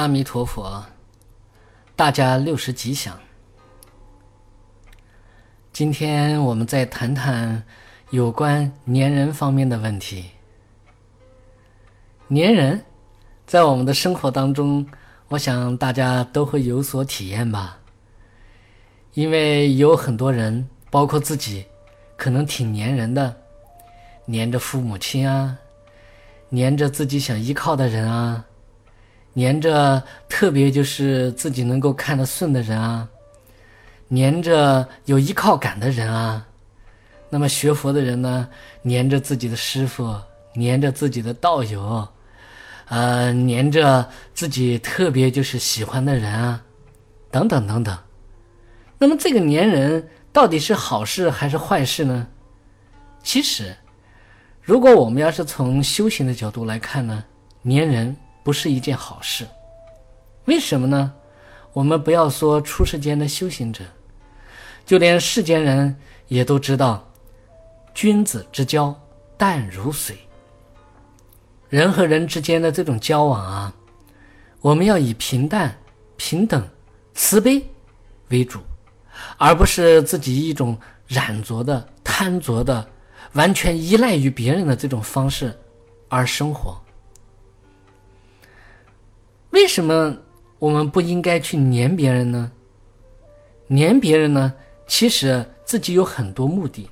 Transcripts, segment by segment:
阿弥陀佛，大家六十吉祥。今天我们再谈谈有关粘人方面的问题。粘人，在我们的生活当中，我想大家都会有所体验吧。因为有很多人，包括自己，可能挺粘人的，粘着父母亲啊，粘着自己想依靠的人啊。黏着特别就是自己能够看得顺的人啊，黏着有依靠感的人啊，那么学佛的人呢，黏着自己的师傅，黏着自己的道友，呃，黏着自己特别就是喜欢的人啊，等等等等。那么这个黏人到底是好事还是坏事呢？其实，如果我们要是从修行的角度来看呢，黏人。不是一件好事，为什么呢？我们不要说出世间的修行者，就连世间人也都知道，君子之交淡如水。人和人之间的这种交往啊，我们要以平淡、平等、慈悲为主，而不是自己一种染着的、贪着的、完全依赖于别人的这种方式而生活。为什么我们不应该去黏别人呢？黏别人呢？其实自己有很多目的，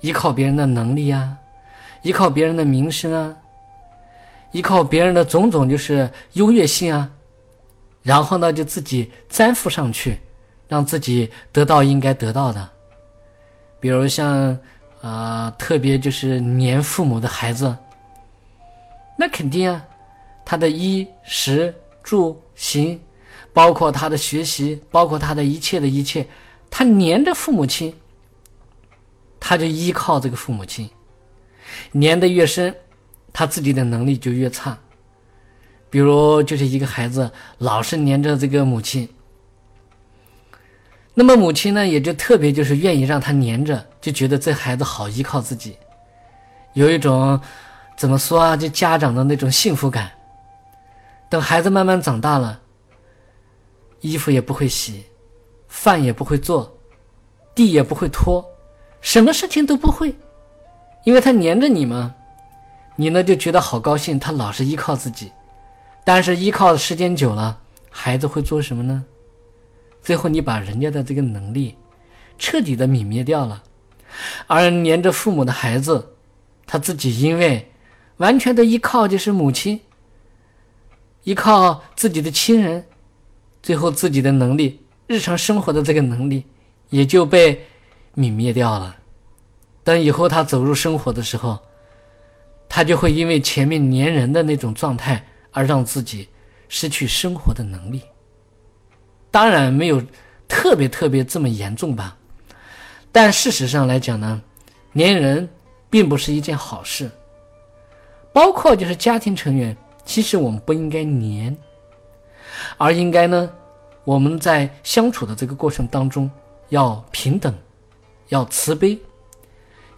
依靠别人的能力啊，依靠别人的名声啊，依靠别人的种种就是优越性啊，然后呢就自己粘附上去，让自己得到应该得到的。比如像啊，特别就是黏父母的孩子，那肯定啊。他的衣食住行，包括他的学习，包括他的一切的一切，他黏着父母亲，他就依靠这个父母亲，黏得越深，他自己的能力就越差。比如就是一个孩子老是黏着这个母亲，那么母亲呢也就特别就是愿意让他黏着，就觉得这孩子好依靠自己，有一种怎么说啊，就家长的那种幸福感。等孩子慢慢长大了，衣服也不会洗，饭也不会做，地也不会拖，什么事情都不会，因为他黏着你嘛，你呢就觉得好高兴，他老是依靠自己，但是依靠的时间久了，孩子会做什么呢？最后你把人家的这个能力彻底的泯灭掉了，而黏着父母的孩子，他自己因为完全的依靠就是母亲。依靠自己的亲人，最后自己的能力、日常生活的这个能力也就被泯灭掉了。等以后他走入生活的时候，他就会因为前面粘人的那种状态而让自己失去生活的能力。当然没有特别特别这么严重吧，但事实上来讲呢，粘人并不是一件好事，包括就是家庭成员。其实我们不应该黏，而应该呢，我们在相处的这个过程当中要平等，要慈悲，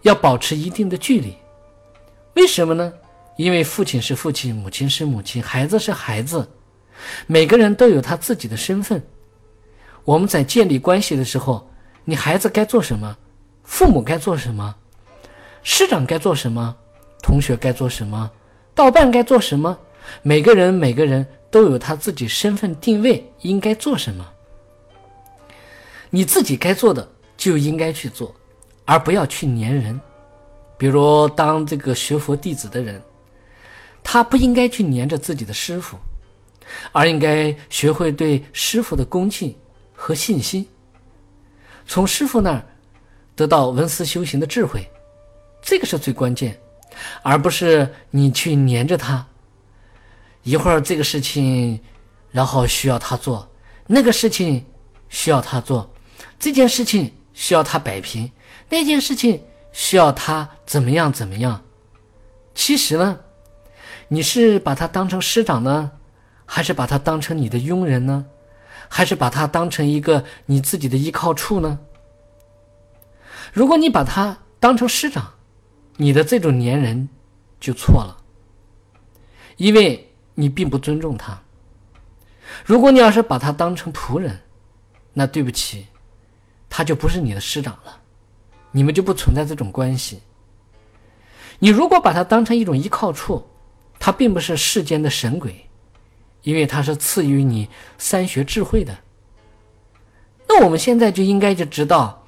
要保持一定的距离。为什么呢？因为父亲是父亲，母亲是母亲，孩子是孩子，每个人都有他自己的身份。我们在建立关系的时候，你孩子该做什么，父母该做什么，师长该做什么，同学该做什么，道办该做什么。每个人，每个人都有他自己身份定位，应该做什么。你自己该做的就应该去做，而不要去粘人。比如，当这个学佛弟子的人，他不应该去粘着自己的师傅，而应该学会对师傅的恭敬和信心，从师傅那儿得到文思修行的智慧，这个是最关键，而不是你去粘着他。一会儿这个事情，然后需要他做；那个事情需要他做；这件事情需要他摆平；那件事情需要他怎么样怎么样。其实呢，你是把他当成师长呢，还是把他当成你的佣人呢，还是把他当成一个你自己的依靠处呢？如果你把他当成师长，你的这种粘人就错了，因为。你并不尊重他，如果你要是把他当成仆人，那对不起，他就不是你的师长了，你们就不存在这种关系。你如果把他当成一种依靠处，他并不是世间的神鬼，因为他是赐予你三学智慧的。那我们现在就应该就知道，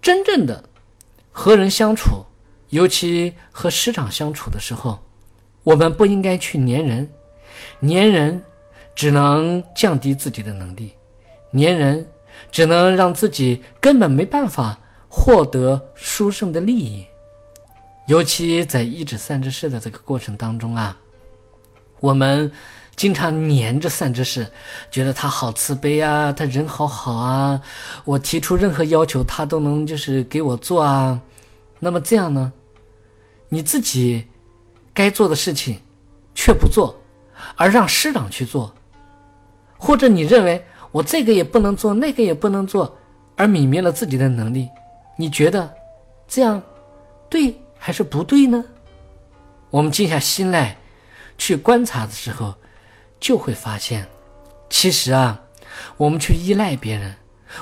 真正的和人相处，尤其和师长相处的时候，我们不应该去粘人，粘人只能降低自己的能力，粘人只能让自己根本没办法获得殊胜的利益。尤其在一指三知识的这个过程当中啊，我们经常黏着三知识，觉得他好慈悲啊，他人好好啊，我提出任何要求他都能就是给我做啊。那么这样呢，你自己该做的事情却不做，而让师长去做，或者你认为我这个也不能做，那个也不能做，而泯灭了自己的能力，你觉得这样对？还是不对呢？我们静下心来去观察的时候，就会发现，其实啊，我们去依赖别人，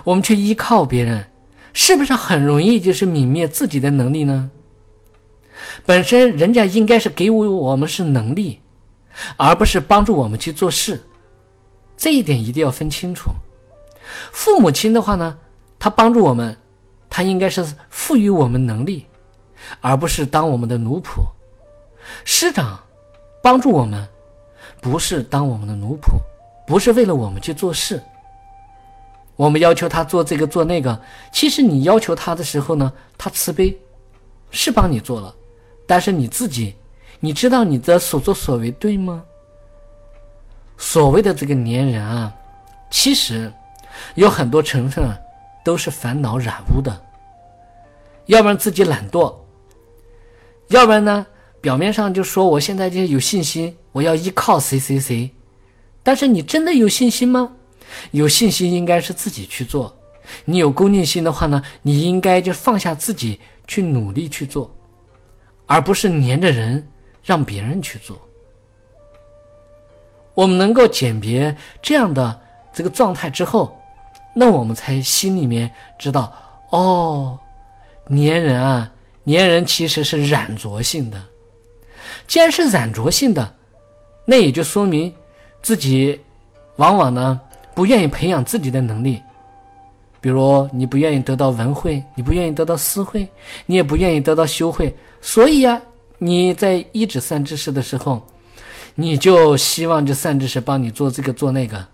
我们去依靠别人，是不是很容易就是泯灭自己的能力呢？本身人家应该是给予我们是能力，而不是帮助我们去做事，这一点一定要分清楚。父母亲的话呢，他帮助我们，他应该是赋予我们能力。而不是当我们的奴仆，师长帮助我们，不是当我们的奴仆，不是为了我们去做事。我们要求他做这个做那个，其实你要求他的时候呢，他慈悲，是帮你做了，但是你自己，你知道你的所作所为对吗？所谓的这个粘人啊，其实有很多成分，都是烦恼染污的，要不然自己懒惰。要不然呢？表面上就说我现在就有信心，我要依靠谁谁谁，但是你真的有信心吗？有信心应该是自己去做。你有恭敬心的话呢，你应该就放下自己去努力去做，而不是黏着人让别人去做。我们能够鉴别这样的这个状态之后，那我们才心里面知道哦，黏人啊。粘人其实是染着性的，既然是染着性的，那也就说明自己往往呢不愿意培养自己的能力。比如你不愿意得到文慧，你不愿意得到私慧，你也不愿意得到修慧，所以呀，你在一指三知识的时候，你就希望这三知识帮你做这个做那个，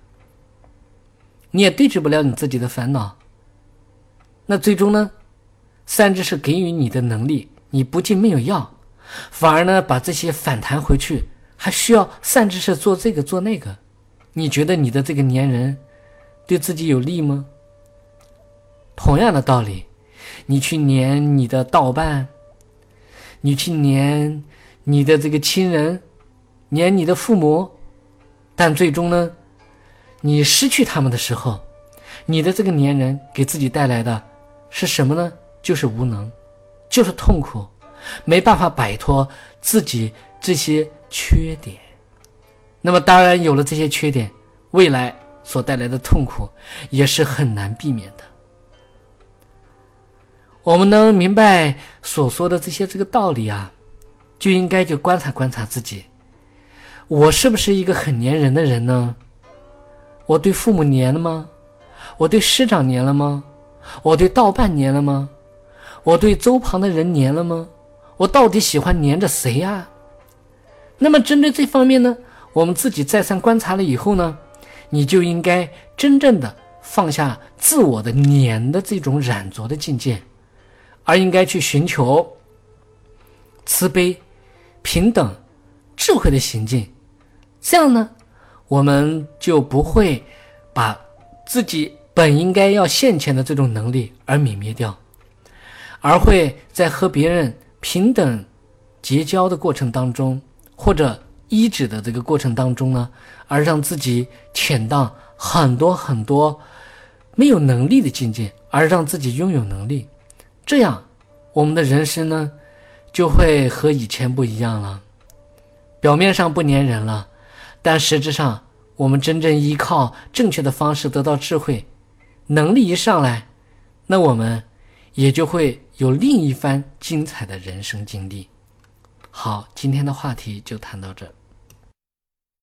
你也对治不了你自己的烦恼，那最终呢？三只是给予你的能力，你不仅没有要，反而呢把这些反弹回去，还需要三只是做这个做那个，你觉得你的这个粘人对自己有利吗？同样的道理，你去粘你的道伴，你去粘你的这个亲人，粘你的父母，但最终呢，你失去他们的时候，你的这个粘人给自己带来的是什么呢？就是无能，就是痛苦，没办法摆脱自己这些缺点。那么，当然有了这些缺点，未来所带来的痛苦也是很难避免的。我们能明白所说的这些这个道理啊，就应该去观察观察自己，我是不是一个很粘人的人呢？我对父母粘了吗？我对师长粘了吗？我对道伴粘了吗？我对周旁的人粘了吗？我到底喜欢粘着谁呀？那么针对这方面呢，我们自己再三观察了以后呢，你就应该真正的放下自我的粘的这种染着的境界，而应该去寻求慈悲、平等、智慧的行径。这样呢，我们就不会把自己本应该要现前的这种能力而泯灭掉。而会在和别人平等结交的过程当中，或者医治的这个过程当中呢，而让自己潜荡很多很多没有能力的境界，而让自己拥有能力，这样我们的人生呢，就会和以前不一样了。表面上不粘人了，但实质上我们真正依靠正确的方式得到智慧，能力一上来，那我们也就会有另一番精彩的人生经历。好，今天的话题就谈到这。